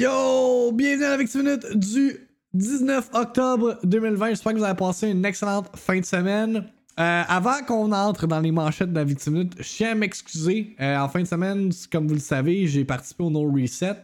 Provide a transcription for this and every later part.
Yo, bienvenue à la Minute du 19 octobre 2020. J'espère que vous avez passé une excellente fin de semaine. Euh, avant qu'on entre dans les manchettes de la Victime Minute, je tiens à m'excuser. Euh, en fin de semaine, comme vous le savez, j'ai participé au No Reset.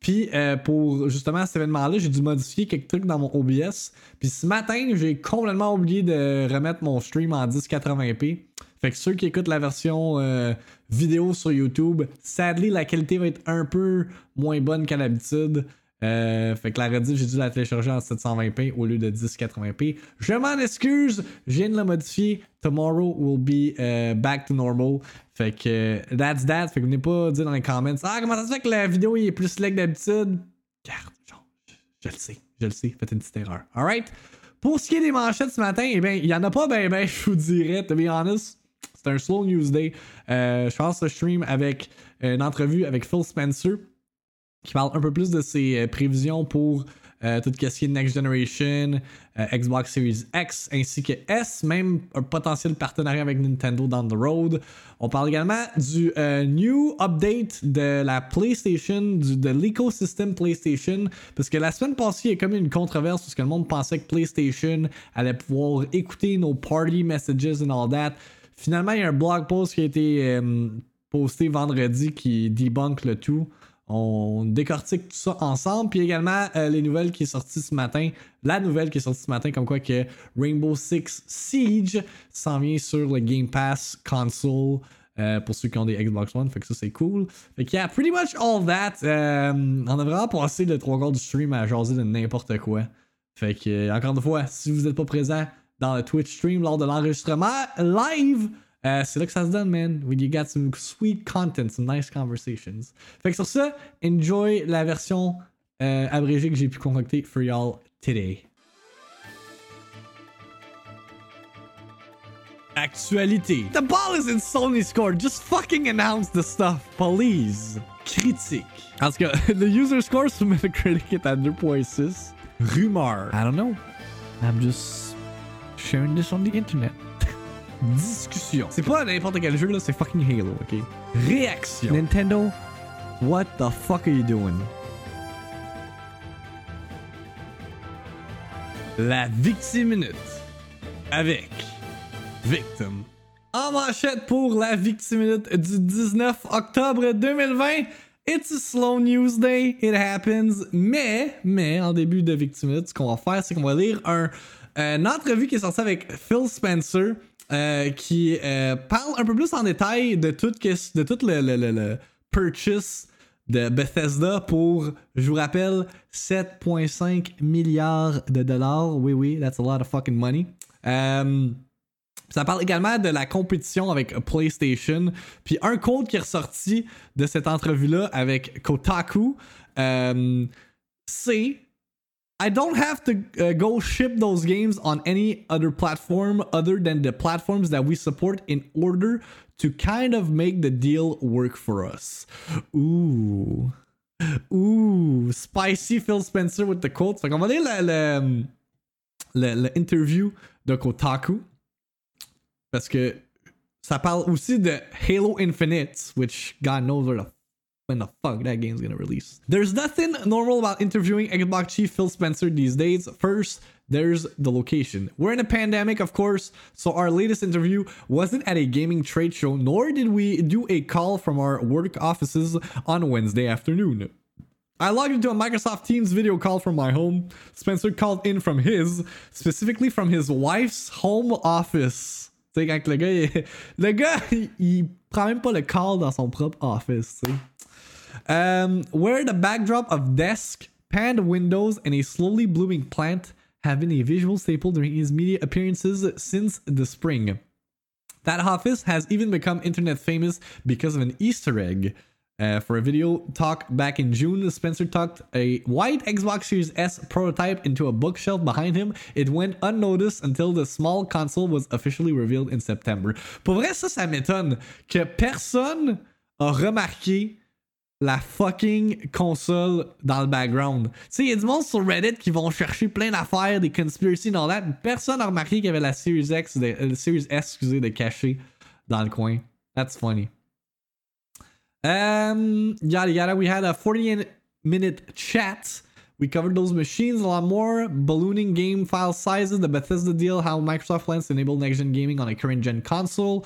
Puis euh, pour justement cet événement-là, j'ai dû modifier quelques trucs dans mon OBS. Puis ce matin, j'ai complètement oublié de remettre mon stream en 1080p. Fait que ceux qui écoutent la version euh, vidéo sur YouTube, sadly, la qualité va être un peu moins bonne qu'à l'habitude. Euh, fait que la rediff, j'ai dû la télécharger en 720p au lieu de 1080p. Je m'en excuse, je viens de la modifier. Tomorrow will be uh, back to normal. Fait que that's that. Fait que venez pas dire dans les comments Ah, comment ça se fait que la vidéo est plus lag d'habitude Garde, genre, je, je, le sais, je le sais, faites une petite erreur. Alright? Pour ce qui est des manchettes ce matin, eh bien, il y en a pas ben ben, je vous dirais, to be honest. C'est un slow news day. Euh, je pense le stream avec une entrevue avec Phil Spencer qui parle un peu plus de ses euh, prévisions pour euh, tout ce qui est Next Generation, euh, Xbox Series X ainsi que S, même un potentiel partenariat avec Nintendo down the road. On parle également du euh, new update de la PlayStation, de l'écosystème PlayStation, parce que la semaine passée, il y a comme une controverse parce que le monde pensait que PlayStation allait pouvoir écouter nos party messages and all that. Finalement, il y a un blog post qui a été euh, posté vendredi qui debunk le tout. On décortique tout ça ensemble. Puis également euh, les nouvelles qui est sorties ce matin. La nouvelle qui est sortie ce matin, comme quoi que Rainbow Six Siege s'en vient sur le Game Pass console. euh, pour ceux qui ont des Xbox One, fait que ça c'est cool. Fait que yeah, pretty much all that. On a vraiment passé le trois quarts du stream à jaser de n'importe quoi. Fait que, encore une fois, si vous n'êtes pas présent dans le Twitch stream lors de l'enregistrement live, euh, c'est là que ça se donne, man. When you got some sweet content, some nice conversations. Fait que sur ça, enjoy la version euh, abrégée que j'ai pu concocter for y'all today. Actualité. The ball is in Sony's court. Just fucking announce the stuff, please. Critique. Tout cas, the user score sur Metacritic est à 2.6. Rumeur. I don't know. I'm just sharing this on the internet. Discussion. C'est pas n'importe quel jeu là, c'est fucking Halo, ok? Réaction. Nintendo, what the fuck are you doing? La Victime Minute. Avec Victim. En manchette pour la Victime Minute du 19 octobre 2020. It's a slow news day, it happens. Mais, mais, en début de Victime Minute, ce qu'on va faire, c'est qu'on va lire un, une entrevue qui est sortie avec Phil Spencer. Euh, qui euh, parle un peu plus en détail de tout, que, de tout le, le, le, le purchase de Bethesda pour, je vous rappelle, 7,5 milliards de dollars. Oui, oui, that's a lot of fucking money. Euh, ça parle également de la compétition avec PlayStation. Puis un code qui est ressorti de cette entrevue-là avec Kotaku, euh, c'est I don't have to uh, go ship those games on any other platform other than the platforms that we support in order to kind of make the deal work for us. Ooh. Ooh. Spicy Phil Spencer with the quotes. Fait qu'on va lire l'interview de Kotaku. Parce que ça parle aussi de Halo Infinite, which God knows where the when the fuck that game's gonna release. There's nothing normal about interviewing Xbox chief Phil Spencer these days. First, there's the location. We're in a pandemic, of course, so our latest interview wasn't at a gaming trade show, nor did we do a call from our work offices on Wednesday afternoon. I logged into a Microsoft Teams video call from my home. Spencer called in from his, specifically from his wife's home office. Tu quand le gars, le gars, il, prend même pas le call dans son propre office. Um, where the backdrop of desk, panned windows, and a slowly blooming plant have been a visual staple during his media appearances since the spring. That office has even become internet famous because of an Easter egg. Uh, for a video talk back in June, Spencer tucked a white Xbox Series S prototype into a bookshelf behind him. It went unnoticed until the small console was officially revealed in September. Pour vrai, ça, ça m'étonne que personne a remarqué la fucking console dans le background. Tu sais, il y a du monde sur Reddit qui vont chercher plein d'affaires, des conspiracies, all that. Personne n'a remarqué qu'il y avait la Series X, de, euh, Series S, excusez, de caché dans le coin. That's funny. Um, yada yada. We had a 48 minute chat. We covered those machines a lot more, ballooning game file sizes, the Bethesda deal, how Microsoft plans to enable next gen gaming on a current gen console.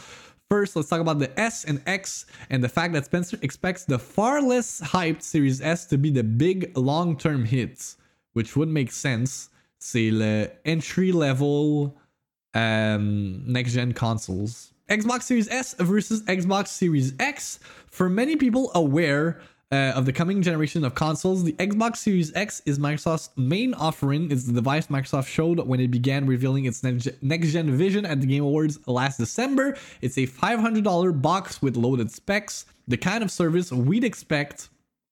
First, let's talk about the S and X and the fact that Spencer expects the far less hyped Series S to be the big long term hits, which would make sense. C'est le entry level um, next gen consoles. Xbox Series S versus Xbox Series X. For many people aware uh, of the coming generation of consoles, the Xbox Series X is Microsoft's main offering. It's the device Microsoft showed when it began revealing its next gen vision at the Game Awards last December. It's a $500 box with loaded specs, the kind of service we'd expect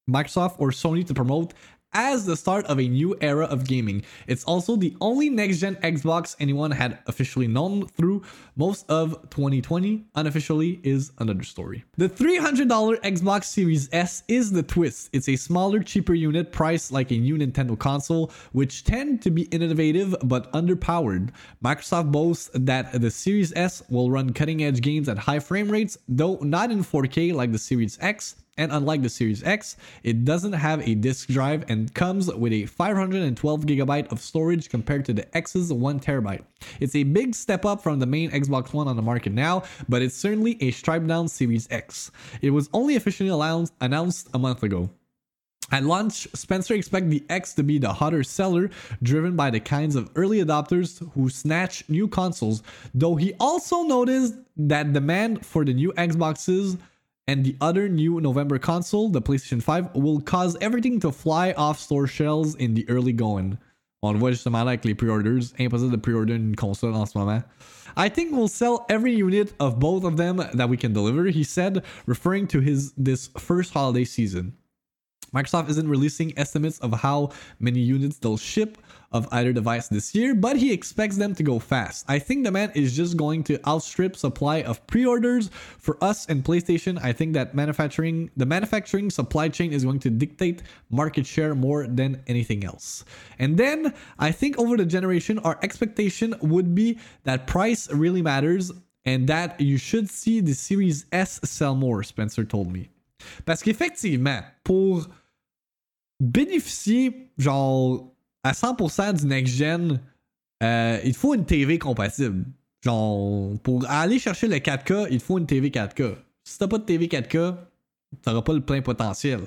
Microsoft or Sony to promote as the start of a new era of gaming. It's also the only next gen Xbox anyone had officially known through most of 2020. Unofficially is another story. The $300 Xbox Series S is the twist. It's a smaller, cheaper unit priced like a new Nintendo console, which tend to be innovative but underpowered. Microsoft boasts that the Series S will run cutting edge games at high frame rates, though not in 4K like the Series X and unlike the Series X, it doesn't have a disk drive and comes with a 512 gigabyte of storage compared to the X's 1 terabyte. It's a big step up from the main Xbox One on the market now, but it's certainly a stripped down Series X. It was only officially announced a month ago. At launch, Spencer expects the X to be the hotter seller, driven by the kinds of early adopters who snatch new consoles, though he also noticed that demand for the new Xboxes and the other new November console, the PlayStation 5, will cause everything to fly off store shelves in the early going. On le voit justement pre-orders. Impossible de pre-order console en ce moment. I think we'll sell every unit of both of them that we can deliver, he said, referring to his this first holiday season. Microsoft isn't releasing estimates of how many units they'll ship of either device this year, but he expects them to go fast. I think demand is just going to outstrip supply of pre-orders for us and PlayStation. I think that manufacturing the manufacturing supply chain is going to dictate market share more than anything else. And then I think over the generation our expectation would be that price really matters and that you should see the Series S sell more, Spencer told me. Parce qu'effectivement, pour bénéficier genre à 100% du next-gen, euh, il faut une TV compatible. Genre, pour aller chercher le 4K, il faut une TV 4K. Si t'as pas de TV 4K, t'auras pas le plein potentiel.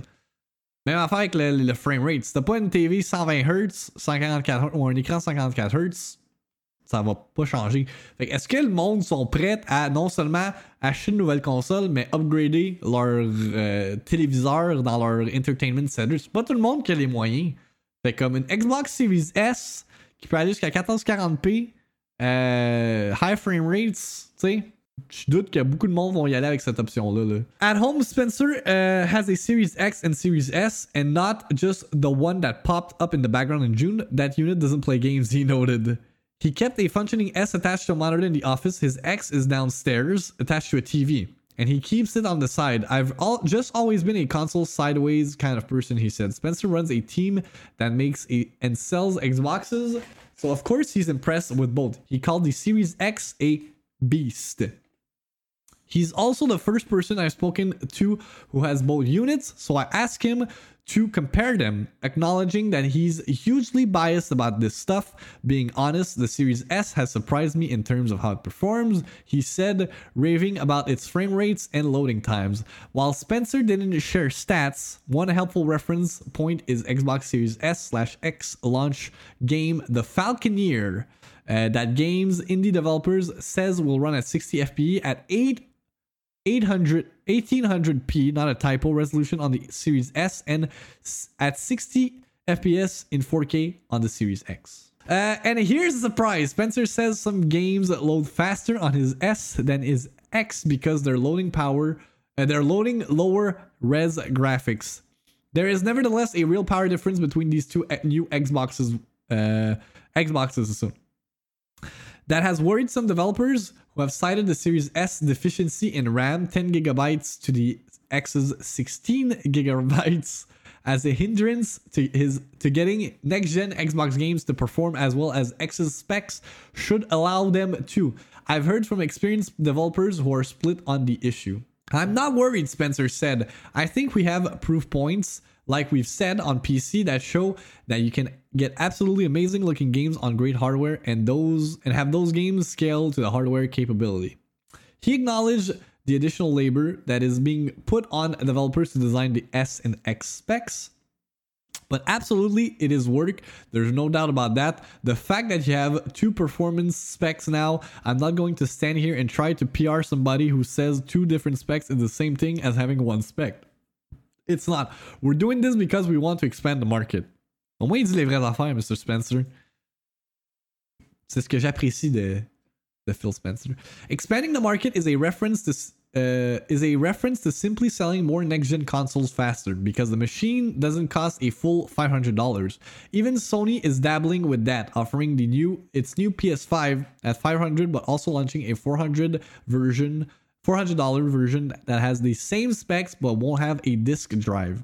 Même affaire avec le, le frame rate. Si t'as pas une TV 120 Hz, 144 Hz ou un écran 144 Hz, ça va pas changer. est-ce que le monde sont prêts à non seulement acheter une nouvelle console, mais upgrader leur euh, téléviseur dans leur entertainment center? C'est pas tout le monde qui a les moyens. Fait comme une Xbox Series S qui peut aller jusqu'à 1440p, euh, high frame rates, tu sais. Je doute que beaucoup de monde vont y aller avec cette option-là. Là. At home, Spencer uh, has a Series X and Series S, and not just the one that popped up in the background in June. That unit doesn't play games, he noted. He kept a functioning S attached to a monitor in the office. His X is downstairs, attached to a TV and he keeps it on the side. I've all, just always been a console sideways kind of person, he said. Spencer runs a team that makes a, and sells Xboxes, so of course he's impressed with both. He called the Series X a beast. He's also the first person I've spoken to who has both units, so I asked him to compare them, acknowledging that he's hugely biased about this stuff. Being honest, the Series S has surprised me in terms of how it performs, he said, raving about its frame rates and loading times. While Spencer didn't share stats, one helpful reference point is Xbox Series S slash X launch game The Falconeer. Uh, that game's indie developers says will run at 60 FPS at 8 800 1800p, not a typo, resolution on the Series S and at 60 FPS in 4K on the Series X. Uh, and here's a surprise. Spencer says some games load faster on his S than his X because they're loading power, uh, they're loading lower res graphics. There is nevertheless a real power difference between these two uh, new Xboxes, uh, Xboxes soon. That has worried some developers who have cited the Series S deficiency in RAM 10 gigabytes to the X's 16 gigabytes as a hindrance to his to getting next gen Xbox games to perform as well as X's specs should allow them to. I've heard from experienced developers who are split on the issue. I'm not worried, Spencer said. I think we have proof points like we've said on PC that show that you can get absolutely amazing looking games on great hardware and those and have those games scale to the hardware capability. He acknowledged the additional labor that is being put on developers to design the S and X specs. But absolutely, it is work. There's no doubt about that. The fact that you have two performance specs now, I'm not going to stand here and try to PR somebody who says two different specs is the same thing as having one spec. It's not. We're doing this because we want to expand the market. Au moins, il dit les vraies affaires, Mr. Spencer. C'est ce que j'apprécie de, de Phil Spencer. Expanding the market is a reference to uh, is a reference to simply selling more next-gen consoles faster because the machine doesn't cost a full $500. Even Sony is dabbling with that, offering the new its new PS5 at 500 but also launching a 400 version $400 version that has the same specs but won't have a disk drive.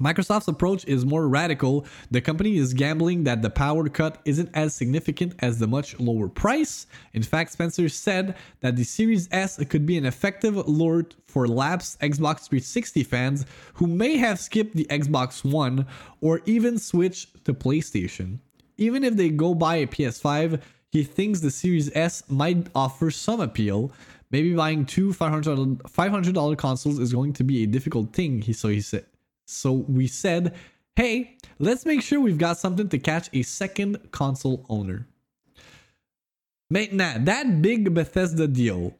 Microsoft's approach is more radical. The company is gambling that the power cut isn't as significant as the much lower price. In fact, Spencer said that the Series S could be an effective lure for lapsed Xbox 360 fans who may have skipped the Xbox One or even switched to PlayStation. Even if they go buy a PS5, he thinks the Series S might offer some appeal. Maybe buying two $500, $500 consoles is going to be a difficult thing, he so he said. So we said, hey, let's make sure we've got something to catch a second console owner. Maintenant, that big Bethesda deal.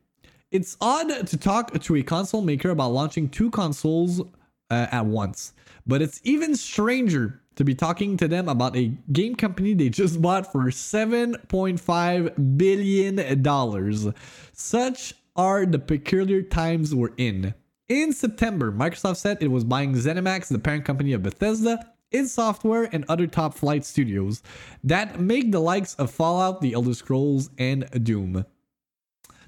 It's odd to talk to a console maker about launching two consoles uh, at once, but it's even stranger to be talking to them about a game company they just bought for $7.5 billion. Such are the peculiar times we're in. In September, Microsoft said it was buying ZeniMax, the parent company of Bethesda, id Software, and other top flight studios that make the likes of Fallout, The Elder Scrolls, and Doom.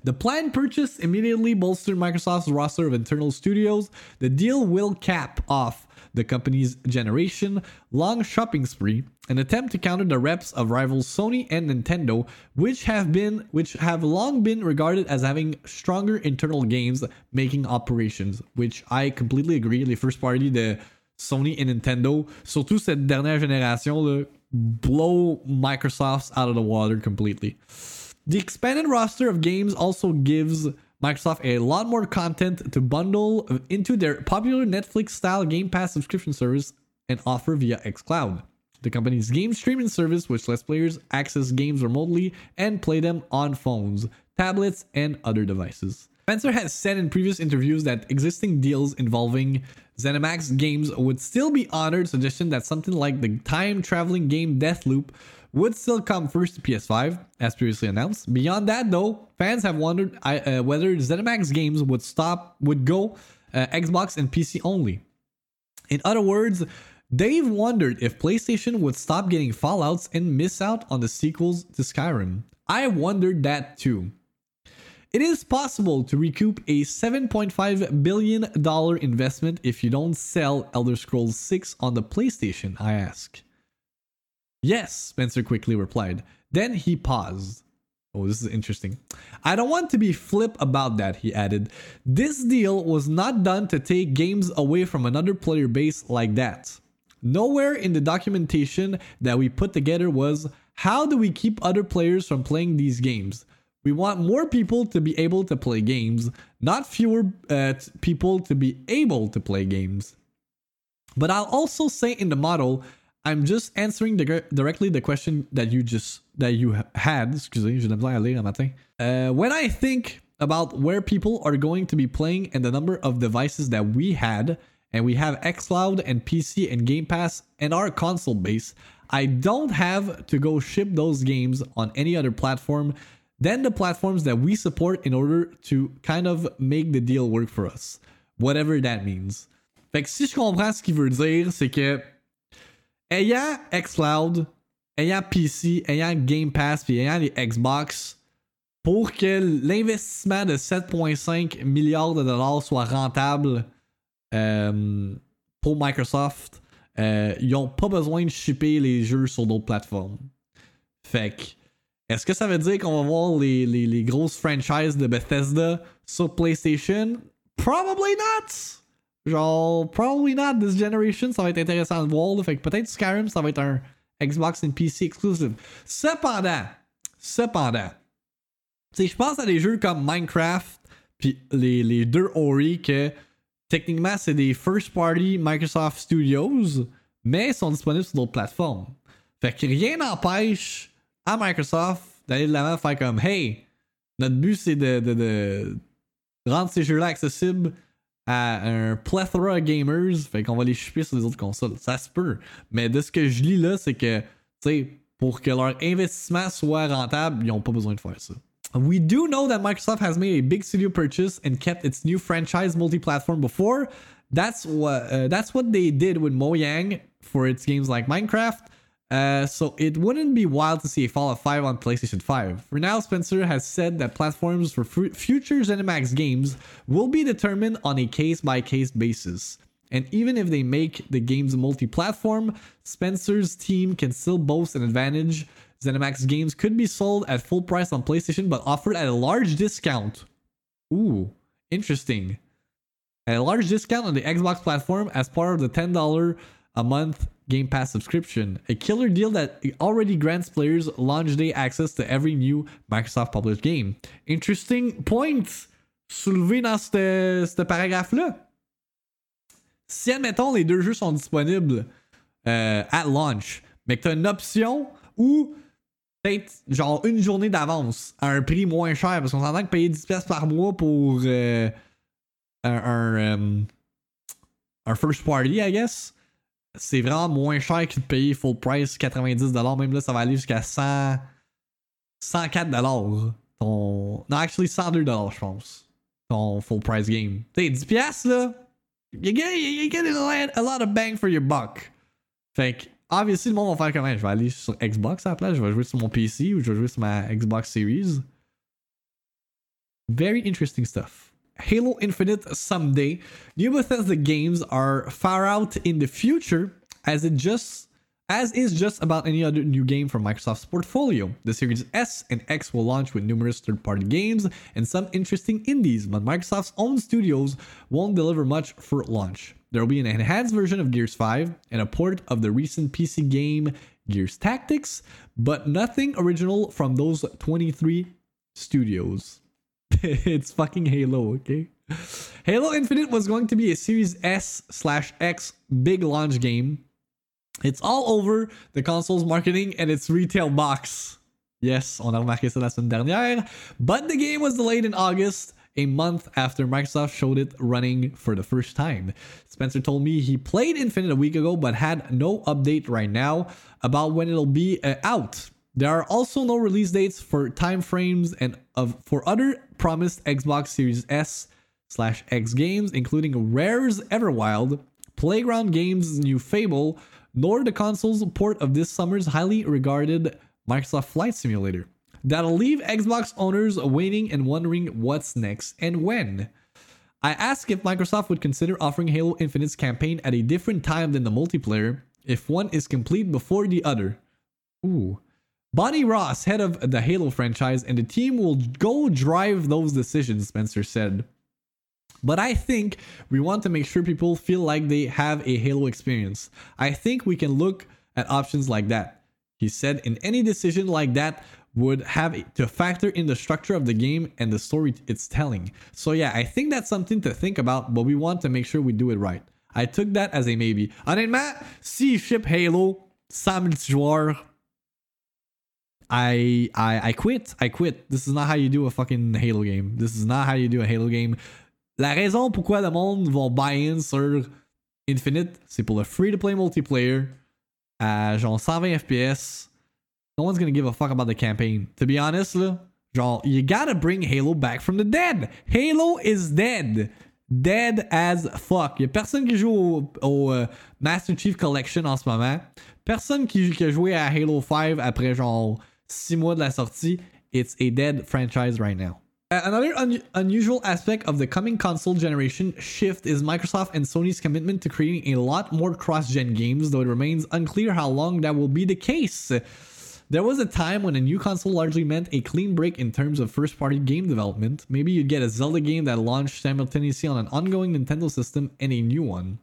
The planned purchase immediately bolstered Microsoft's roster of internal studios. The deal will cap off the company's generation long shopping spree, an attempt to counter the reps of rivals Sony and Nintendo, which have been which have long been regarded as having stronger internal games making operations, which I completely agree. Les first party de Sony et Nintendo, surtout cette dernière génération, là, blow Microsoft's out of the water completely. The expanded roster of games also gives Microsoft a lot more content to bundle into their popular Netflix style Game Pass subscription service and offer via xCloud. The company's game streaming service, which lets players access games remotely and play them on phones, tablets, and other devices. Spencer has said in previous interviews that existing deals involving ZeniMax games would still be honored, suggesting that something like the time traveling game Deathloop would still come first to PS5, as previously announced. Beyond that, though, fans have wondered uh, whether ZeniMax games would stop, would go uh, Xbox and PC only. In other words, they've wondered if PlayStation would stop getting Fallouts and miss out on the sequels to Skyrim. I wondered that too. It is possible to recoup a $7.5 billion investment if you don't sell Elder Scrolls 6 on the PlayStation, I ask. Yes, Spencer quickly replied. Then he paused. Oh, this is interesting. I don't want to be flip about that, he added. This deal was not done to take games away from another player base like that. Nowhere in the documentation that we put together was how do we keep other players from playing these games? We want more people to be able to play games, not fewer uh, people to be able to play games. But I'll also say in the model I'm just answering the, directly the question that you just that you had. Excusez, aller un matin. Uh, when I think about where people are going to be playing and the number of devices that we had, and we have xCloud and PC and Game Pass and our console base, I don't have to go ship those games on any other platform than the platforms that we support in order to kind of make the deal work for us, whatever that means. Fait que si je comprends ce qu'il veut dire, c'est que ayant xCloud, ayant PC, ayant Game Pass, puis ayant les Xbox, pour que l'investissement de 7,5 milliards de dollars soit rentable euh, pour Microsoft, euh, ils n'ont pas besoin de shipper les jeux sur d'autres plateformes. Fait que, est-ce que ça veut dire qu'on va voir les, les, les, grosses franchises de Bethesda sur PlayStation? Probably not! Genre, probably not this generation, ça va être intéressant de voir. Là. Fait que peut-être Skyrim, ça va être un Xbox and PC exclusive. Cependant, cependant, tu je pense à des jeux comme Minecraft, puis les, les deux Ori, que techniquement, c'est des first party Microsoft Studios, mais sont disponibles sur d'autres plateformes. Fait que rien n'empêche à Microsoft d'aller de l'avant faire comme Hey, notre but c'est de, de, de, rendre ces jeux-là accessibles à un plethora gamers. Fait qu'on va les shipper sur les autres consoles. Ça se peut. Mais de ce que je lis là, c'est que, tu sais, pour que leur investissement soit rentable, ils n'ont pas besoin de faire ça. We do know that Microsoft has made a big studio purchase and kept its new franchise multi-platform before. That's what uh, that's what they did with Mojang for its games like Minecraft. Uh, so it wouldn't be wild to see a Fallout 5 on PlayStation 5. For now, Spencer has said that platforms for f- future ZeniMax games will be determined on a case-by-case basis. And even if they make the games multi-platform, Spencer's team can still boast an advantage. ZeniMax games could be sold at full price on PlayStation, but offered at a large discount. Ooh, interesting. At a large discount on the Xbox platform as part of the $10 a month Game Pass subscription, a killer deal that already grants players launch day access to every new Microsoft published game. Interesting point soulevé dans ce paragraphe-là. Si, admettons, les deux jeux sont disponibles euh, at launch, mais que tu as une option où peut-être genre une journée d'avance à un prix moins cher, parce qu'on s'entend que payer 10$ par mois pour euh, un, euh, un first party, I guess c'est vraiment moins cher que de payer full price 90$. Même là, ça va aller jusqu'à 100... 104$. Ton... Non, actually 102$, je pense. Ton full price game. Tu sais, 10$ là, you get, you get a lot of bang for your buck. Fait que, obviously, le monde va faire comment? Je vais aller sur Xbox à la place, je vais jouer sur mon PC ou je vais jouer sur ma Xbox Series. Very interesting stuff. Halo Infinite someday. New Bethesda games are far out in the future as it just as is just about any other new game from Microsoft's portfolio. The Series S and X will launch with numerous third-party games and some interesting indies, but Microsoft's own studios won't deliver much for launch. There will be an enhanced version of Gears 5 and a port of the recent PC game Gears Tactics, but nothing original from those 23 studios. it's fucking Halo, okay? Halo Infinite was going to be a Series S slash X big launch game. It's all over the console's marketing and its retail box. Yes, on a remarqué ça la semaine dernière. But the game was delayed in August, a month after Microsoft showed it running for the first time. Spencer told me he played Infinite a week ago but had no update right now about when it'll be uh, out. There are also no release dates for time frames and of for other promised Xbox Series S slash X games, including Rare's Everwild, Playground Games' new Fable, nor the console's port of this summer's highly regarded Microsoft Flight Simulator. That'll leave Xbox owners waiting and wondering what's next and when. I asked if Microsoft would consider offering Halo Infinite's campaign at a different time than the multiplayer, if one is complete before the other. Ooh. Bonnie Ross, head of the Halo franchise, and the team will go drive those decisions, Spencer said. But I think we want to make sure people feel like they have a Halo experience. I think we can look at options like that. He said, in any decision like that would have to factor in the structure of the game and the story it's telling. So yeah, I think that's something to think about, but we want to make sure we do it right. I took that as a maybe. Honnêtement, si ship Halo sans multijoueur, I I I quit. I quit. This is not how you do a fucking Halo game. This is not how you do a Halo game. La raison pourquoi le monde va buy-in sur Infinite, c'est pour le free-to-play multiplayer à genre 120 FPS. No one's gonna give a fuck about the campaign. To be honest, là, genre, you gotta bring Halo back from the dead. Halo is dead. Dead as fuck. Y'a personne qui joue au, au uh, Master Chief Collection en ce moment. Personne qui, qui a joué à Halo 5 après genre six mois de la sortie, it's a dead franchise right now. Another un- unusual aspect of the coming console generation shift is Microsoft and Sony's commitment to creating a lot more cross gen games, though it remains unclear how long that will be the case. There was a time when a new console largely meant a clean break in terms of first party game development. Maybe you'd get a Zelda game that launched simultaneously on an ongoing Nintendo system and a new one.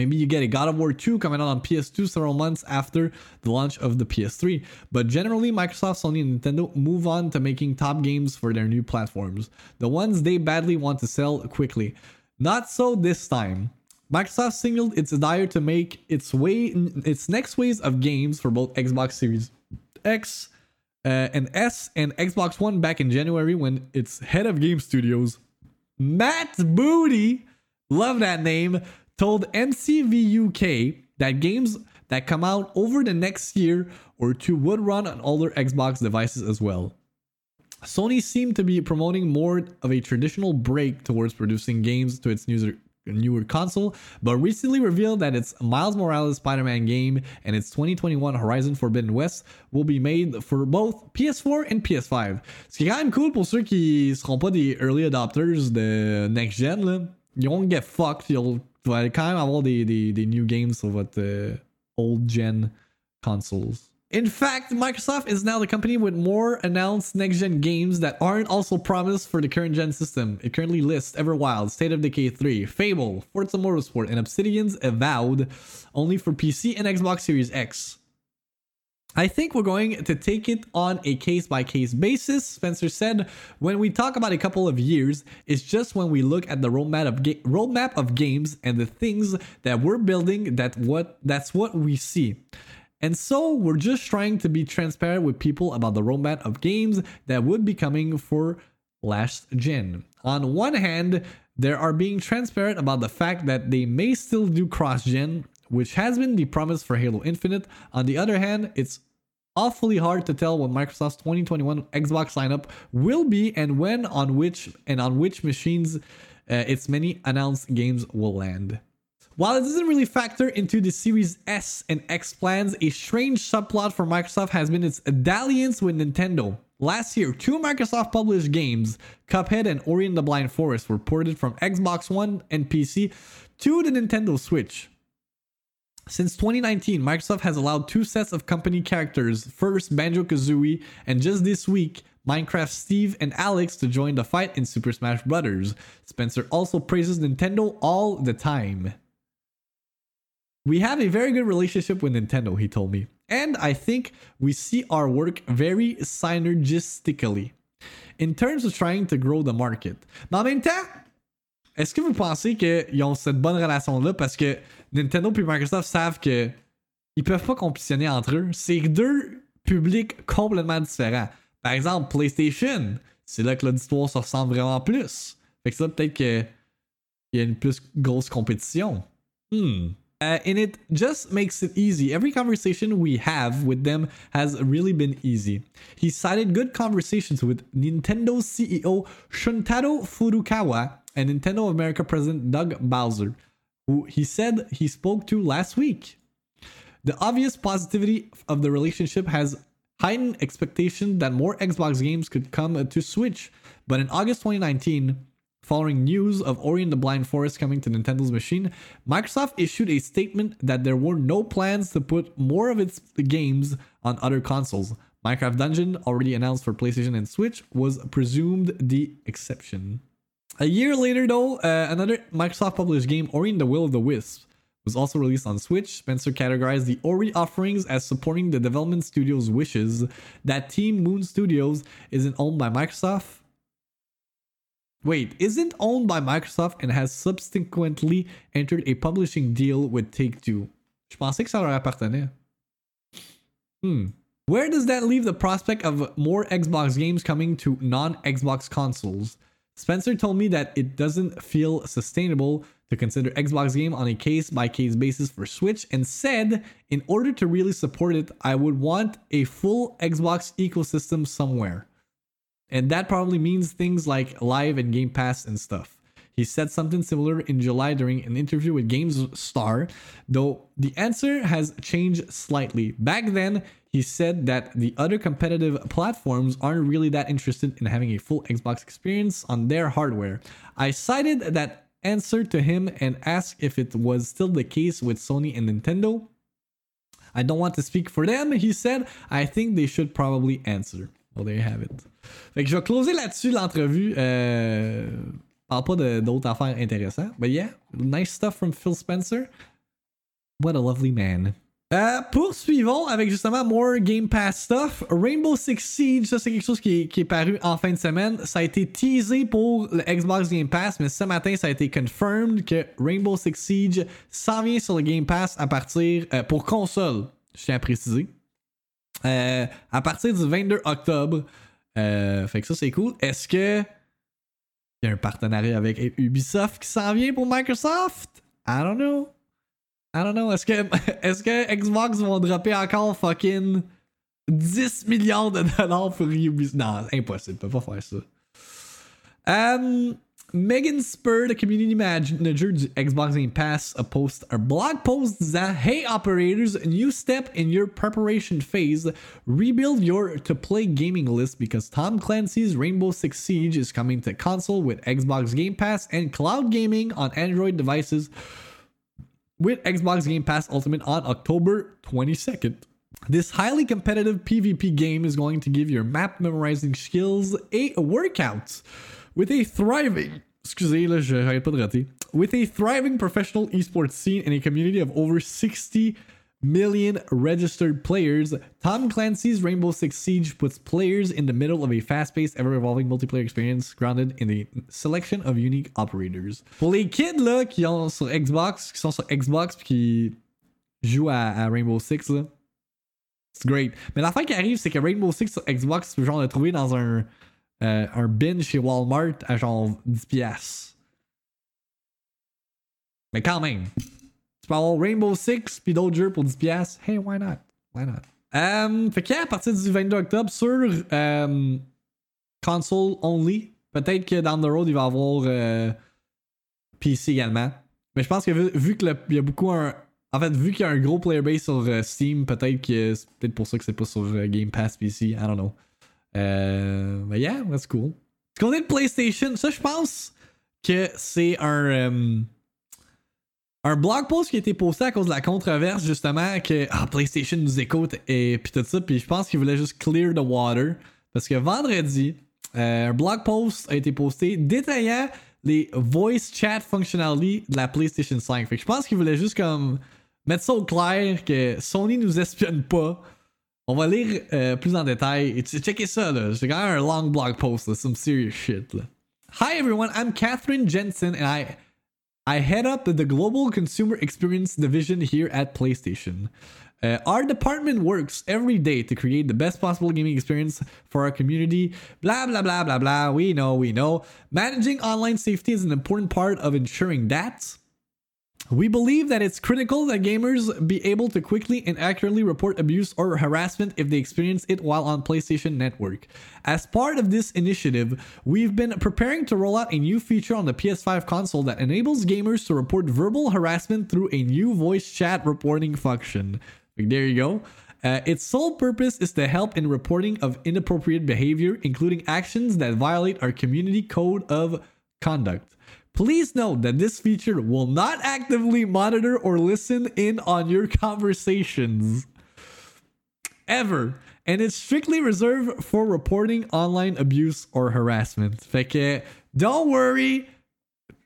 Maybe you get a God of War 2 coming out on PS2 several months after the launch of the PS3. But generally, Microsoft, Sony, and Nintendo move on to making top games for their new platforms. The ones they badly want to sell quickly. Not so this time. Microsoft signaled its desire to make its way its next waves of games for both Xbox Series X uh, and S and Xbox One back in January when its head of game studios, Matt Booty, love that name, told MCV UK that games that come out over the next year or two would run on older Xbox devices as well. Sony seemed to be promoting more of a traditional break towards producing games to its newer console, but recently revealed that its Miles Morales Spider-Man game and its 2021 Horizon Forbidden West will be made for both PS4 and PS5. Ce qui est quand même cool pour ceux qui seront pas des early adopters de next gen là. You won't get fucked. You'll quand même avoir des, des, des new games sur votre uh, old gen consoles. In fact, Microsoft is now the company with more announced next gen games that aren't also promised for the current gen system. It currently lists Everwild, State of Decay 3, Fable, Forza Motorsport, and Obsidian's Avowed only for PC and Xbox Series X. I think we're going to take it on a case by case basis. Spencer said, when we talk about a couple of years, it's just when we look at the roadmap of, ga- roadmap of games and the things that we're building that what that's what we see. And so we're just trying to be transparent with people about the roadmap of games that would be coming for last gen. On one hand, they are being transparent about the fact that they may still do cross gen, which has been the promise for Halo Infinite. On the other hand, it's awfully hard to tell what Microsoft's 2021 Xbox lineup will be and when on which and on which machines uh, its many announced games will land. While it doesn't really factor into the Series S and X plans, a strange subplot for Microsoft has been its dalliance with Nintendo. Last year, two Microsoft published games, Cuphead and Ori and the Blind Forest, were ported from Xbox One and PC to the Nintendo Switch. Since 2019, Microsoft has allowed two sets of company characters, first Banjo Kazooie, and just this week, Minecraft Steve and Alex to join the fight in Super Smash Bros. Spencer also praises Nintendo all the time. We have a very good relationship with Nintendo, he told me. And I think we see our work very synergistically in terms of trying to grow the market. En même temps, est-ce que vous pensez qu'ils ont cette bonne relation-là parce que Nintendo et Microsoft savent que ils peuvent pas compétitionner entre eux? C'est deux publics complètement différents. Par exemple, PlayStation, c'est là que l'auditoire se ressemble vraiment plus. Fait que ça, peut-être qu'il y a une plus grosse compétition. Hmm. Uh, and it just makes it easy. Every conversation we have with them has really been easy. He cited good conversations with Nintendo CEO Shuntaro Furukawa and Nintendo America President Doug Bowser, who he said he spoke to last week. The obvious positivity of the relationship has heightened expectation that more Xbox games could come to Switch. But in August 2019, Following news of Ori and the Blind Forest coming to Nintendo's machine, Microsoft issued a statement that there were no plans to put more of its games on other consoles. Minecraft Dungeon, already announced for PlayStation and Switch, was presumed the exception. A year later, though, uh, another Microsoft published game, Ori and the Will of the Wisps, was also released on Switch. Spencer categorized the Ori offerings as supporting the development studio's wishes. That Team Moon Studios isn't owned by Microsoft Wait, isn't owned by Microsoft and has subsequently entered a publishing deal with Take Two. Je pensais que ça leur appartenait. Hmm. Where does that leave the prospect of more Xbox games coming to non Xbox consoles? Spencer told me that it doesn't feel sustainable to consider Xbox game on a case by case basis for Switch and said in order to really support it, I would want a full Xbox ecosystem somewhere. And that probably means things like live and Game Pass and stuff. He said something similar in July during an interview with GameStar, though the answer has changed slightly. Back then, he said that the other competitive platforms aren't really that interested in having a full Xbox experience on their hardware. I cited that answer to him and asked if it was still the case with Sony and Nintendo. I don't want to speak for them, he said. I think they should probably answer. Well, there you have it. Fait que je vais closer là-dessus l'entrevue. Euh, parle pas d'autres affaires intéressantes. But yeah, nice stuff from Phil Spencer. What a lovely man. Euh, poursuivons avec justement more Game Pass stuff. Rainbow Six Siege, ça c'est quelque chose qui est, qui est paru en fin de semaine. Ça a été teasé pour le Xbox Game Pass, mais ce matin ça a été confirmed que Rainbow Six Siege s'en vient sur le Game Pass à partir euh, pour console. Je tiens à préciser. Euh, à partir du 22 octobre. Fait que ça c'est cool. Est-ce que il y a un partenariat avec Ubisoft qui s'en vient pour Microsoft? I don't know. I don't know. Est-ce que, est-ce que Xbox vont dropper encore fucking 10 millions de dollars pour Ubisoft? Non, impossible. Ils peuvent pas faire ça. Um, Megan Spurr, the community manager du Xbox Game Pass, uh, a post a blog post that Hey operators, new step in your preparation phase. Rebuild your to play gaming list because Tom Clancy's Rainbow Six Siege is coming to console with Xbox Game Pass and cloud gaming on Android devices with Xbox Game Pass Ultimate on October 22nd. This highly competitive PvP game is going to give your map memorizing skills a workout with a thriving, excusez, là, je j'arrête pas de rater, with a thriving professional esports scene and a community of over 60 million registered players. Tom Clancy's Rainbow Six Siege puts players in the middle of a fast-paced, ever-evolving multiplayer experience grounded in a selection of unique operators. Pour les kids là qui ont sur Xbox, qui sont sur Xbox puis qui jouent à, à Rainbow Six là, c'est great. Mais l'affaire qui arrive, c'est que Rainbow Six sur Xbox, tu peux genre le trouver dans un euh, un bin chez Walmart à genre 10 piastres. Mais quand même. Tu peux avoir Rainbow Six puis d'autres jeux pour 10 piastres. Hey, why not? Why not? Um, fait que à partir du 22 octobre sur um, console only, peut-être que down the road il va avoir euh, PC également. Mais je pense que vu, vu qu'il y a beaucoup un. En fait, vu qu'il y a un gros player base sur euh, Steam, peut-être que c'est peut-être pour ça que c'est pas sur euh, Game Pass PC. I don't know. Euh, mais yeah, that's cool. Du côté de PlayStation, ça je pense que c'est un. euh, un blog post qui a été posté à cause de la controverse justement que ah, PlayStation nous écoute et puis tout ça puis je pense qu'ils voulaient juste clear the water parce que vendredi euh, un blog post a été posté détaillant les voice chat functionality de la PlayStation 5 fait que je pense qu'ils voulaient juste comme mettre ça au clair que Sony nous espionne pas on va lire euh, plus en détail tu- checkez ça là c'est quand même un long blog post là, some serious shit là. Hi everyone I'm Catherine Jensen and I I head up the Global Consumer Experience Division here at PlayStation. Uh, our department works every day to create the best possible gaming experience for our community. Blah, blah, blah, blah, blah. We know, we know. Managing online safety is an important part of ensuring that. We believe that it's critical that gamers be able to quickly and accurately report abuse or harassment if they experience it while on PlayStation Network. As part of this initiative, we've been preparing to roll out a new feature on the PS5 console that enables gamers to report verbal harassment through a new voice chat reporting function. There you go. Uh, its sole purpose is to help in reporting of inappropriate behavior, including actions that violate our community code of conduct. Please note that this feature will not actively monitor or listen in on your conversations. Ever. And it's strictly reserved for reporting online abuse or harassment. Fait que, don't worry,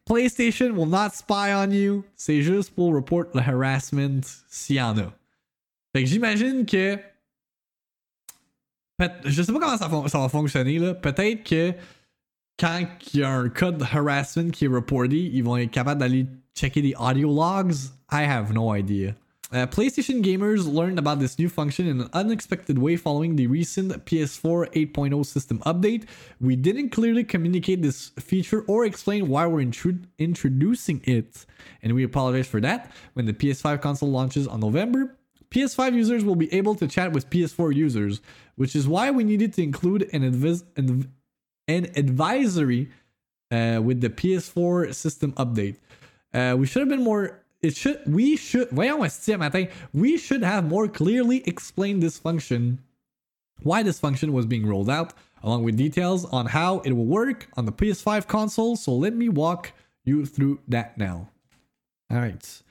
PlayStation will not spy on you. C'est juste pour report le harassment s'il y en a. Fait que j'imagine que. Je sais pas comment ça, ça va fonctionner là. Peut-être que quand il y a un cas de harassment qui est reporté, ils vont être capables d'aller checker des audio logs. I have no idea. Uh, PlayStation gamers learned about this new function in an unexpected way following the recent PS4 8.0 system update. We didn't clearly communicate this feature or explain why we're introducing it, and we apologize for that. When the PS5 console launches on November, PS5 users will be able to chat with PS4 users, which is why we needed to include an, an, an advisory uh, with the PS4 system update. Uh, we should have been more. It should. We should. Voyons, esti, matin. We should have more clearly explained this function, why this function was being rolled out, along with details on how it will work on the PS5 console. So let me walk you through that now. All right.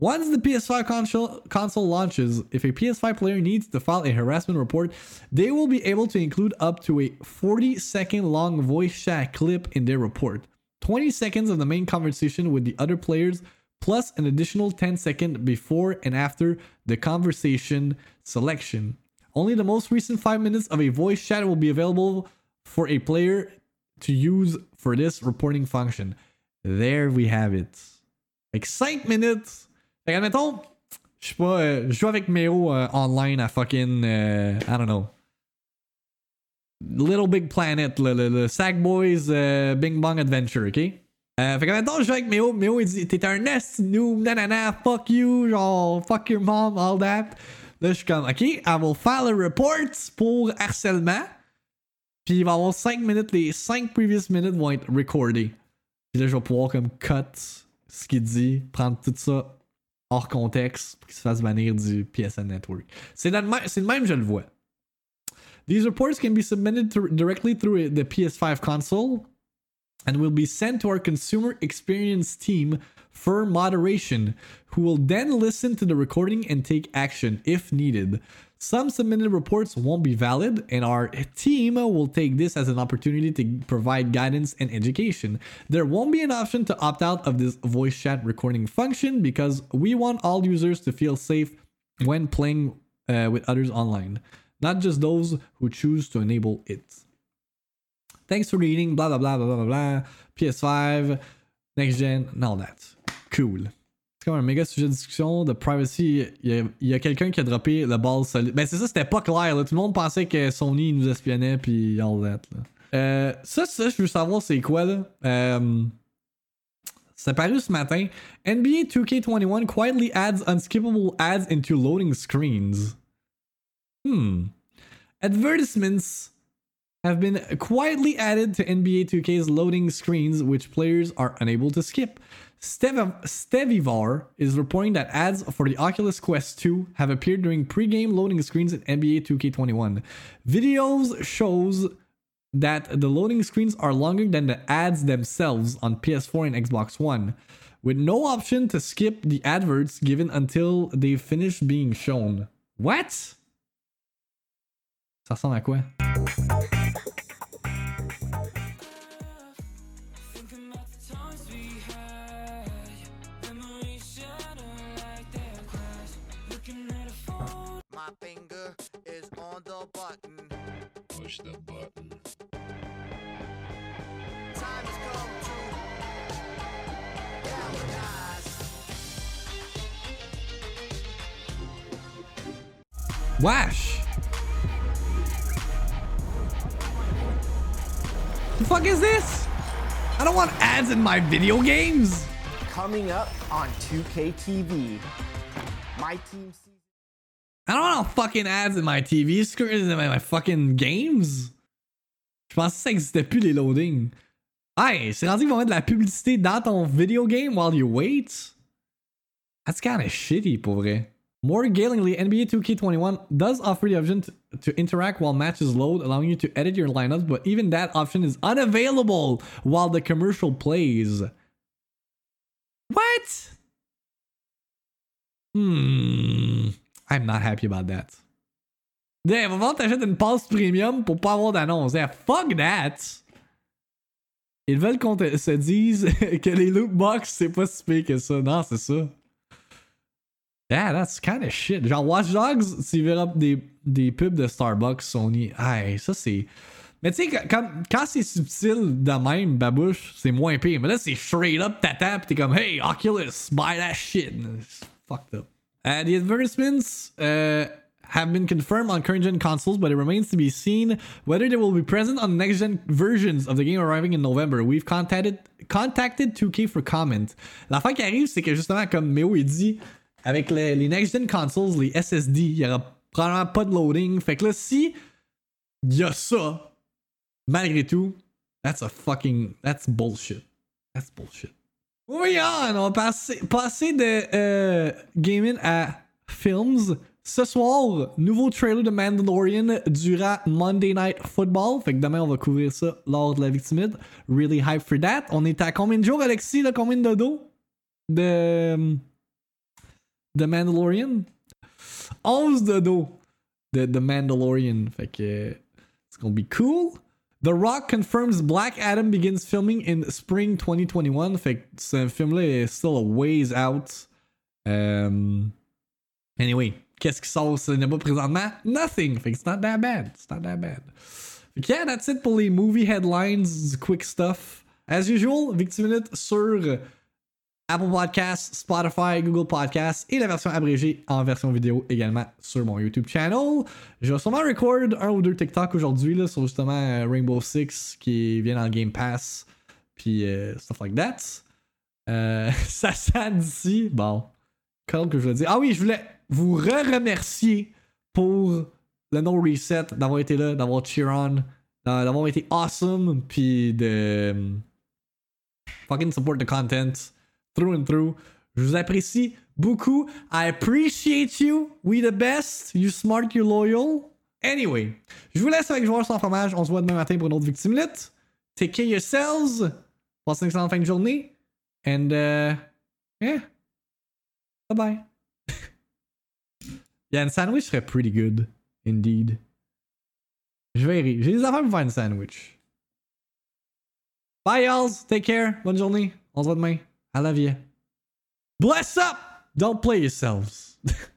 Once the PS5 console, console launches, if a PS5 player needs to file a harassment report, they will be able to include up to a 40 second long voice chat clip in their report. 20 seconds of the main conversation with the other players, plus an additional 10 second before and after the conversation selection. Only the most recent 5 minutes of a voice chat will be available for a player to use for this reporting function. There we have it. Excitement 5 minutes Fait admettons, je sais pas, euh, je joue avec Méo euh, online à fucking, euh, I don't know. Little Big Planet, le, le, le Sackboys euh, Bing Bong Adventure, ok? Euh, fait que maintenant, je joue avec Méo. Méo, il dit T'es un nest noob, nanana, fuck you, genre, fuck your mom, all that. Là, je suis comme Ok, I will file a report pour harcèlement. Puis il va avoir 5 minutes, les 5 previous minutes vont être recordées. Puis là, je vais pouvoir comme cut ce qu'il dit, prendre tout ça hors contexte pour se bannir du PSN Network. C'est le même, je le vois. These reports can be submitted to, directly through the PS5 console and will be sent to our consumer experience team for moderation, who will then listen to the recording and take action if needed. Some submitted reports won't be valid, and our team will take this as an opportunity to provide guidance and education. There won't be an option to opt out of this voice chat recording function because we want all users to feel safe when playing uh, with others online, not just those who choose to enable it. Thanks for reading, blah blah blah blah blah blah. PS5, next gen, and all that. Cool. C'est comme un méga sujet de discussion de privacy. Il y a, quelqu'un qui a droppé le ball solide. Ben c'est ça, c'était pas clair. Tout le monde pensait que Sony nous espionnait puis all that. Euh, ça, ça, je veux savoir c'est quoi là. Euh, c'est paru ce matin. NBA 2K21 quietly adds unskippable ads into loading screens. Hmm. Advertisements have been quietly added to NBA 2K's loading screens, which players are unable to skip. Stevivor is reporting that ads for the Oculus Quest 2 have appeared during pre-game loading screens in NBA 2K21. Videos shows that the loading screens are longer than the ads themselves on PS4 and Xbox One, with no option to skip the adverts given until they finish being shown. What? Ça ressemble à quoi? Push the button. Time has come to galvanize. Wash. The fuck is this? I don't want ads in my video games. Coming up on 2K TV, my team. I don't want fucking ads in my TV screen, in my, fucking games. Je pensais que ça existait plus les loadings. Hey, c'est rendu qu'ils vont mettre de la publicité dans ton video game while you wait? That's kinda shitty pour vrai. More galingly, NBA 2K21 does offer the option to, to, interact while matches load, allowing you to edit your lineups, but even that option is unavailable while the commercial plays. What? Hmm. I'm not happy about that. Damn, avant t'achètes une passe premium pour pas avoir d'annonce. Fuck that! Ils veulent qu'on se dise que les loot box c'est pas si pire que ça. Non, c'est ça. Yeah, that's kind of shit. Genre Watch Dogs, tu verras des, pubs de Starbucks, Sony. Aïe, ça c'est. Mais tu sais, quand, quand c'est subtil de même, babouche, c'est moins pire. Mais là, c'est straight up tata, pis t'es comme, hey, Oculus, buy that shit. Fucked up. Uh, the advertisements uh, have been confirmed on current gen consoles, but it remains to be seen whether they will be present on next gen versions of the game arriving in November. We've contacted contacted 2K for comment. L'affaire qui arrive, c'est que justement, comme Méo il dit, avec les, les next gen consoles, les SSD, il y aura probablement pas de loading. Fait que là, si il y a ça, malgré tout, that's a fucking that's bullshit. That's bullshit. Oui, on va passer, de euh, gaming à films. Ce soir, nouveau trailer de Mandalorian durant Monday Night Football. Fait que demain, on va couvrir ça lors de la victimite. Really hype for that. On est à combien de jours, Alexis? Combien de dos? De. The Mandalorian? 11 de dos de The Mandalorian. Fait que it's gonna be cool. The Rock confirms Black Adam begins filming in spring 2021. Fait que ce film-là est still a ways out. Um, anyway, qu'est-ce qui sort au cinéma présentement? Nothing. Fait que it's not that bad. It's not that bad. Yeah, that's it pour les movie headlines, quick stuff. As usual, Victiminute sur Apple Podcasts, Spotify, Google Podcasts et la version abrégée en version vidéo également sur mon YouTube channel. Je vais sûrement record un ou deux TikTok aujourd'hui sur justement euh, Rainbow Six qui vient dans le Game Pass, puis euh, stuff like that. Euh, ça sent d'ici. Bon, quand que je veux dire. Ah oui, je voulais vous re-remercier pour le no reset, d'avoir été là, d'avoir cheer on, d'avoir été awesome, puis de fucking support the content through and through. Je vous apprécie beaucoup. I appreciate you. We the best. You smart, you loyal. Anyway, je vous laisse avec Joueurs sans fromage. On se voit demain matin pour une autre victime lit. Take care yourselves. Passez une excellente fin de journée. And, uh, yeah. Bye bye. yeah, un sandwich serait pretty good. Indeed. Je verrai. J'ai des affaires pour faire un sandwich. Bye, y'all. Take care. Bonne journée. On se voit demain. I love you. Bless up! Don't play yourselves.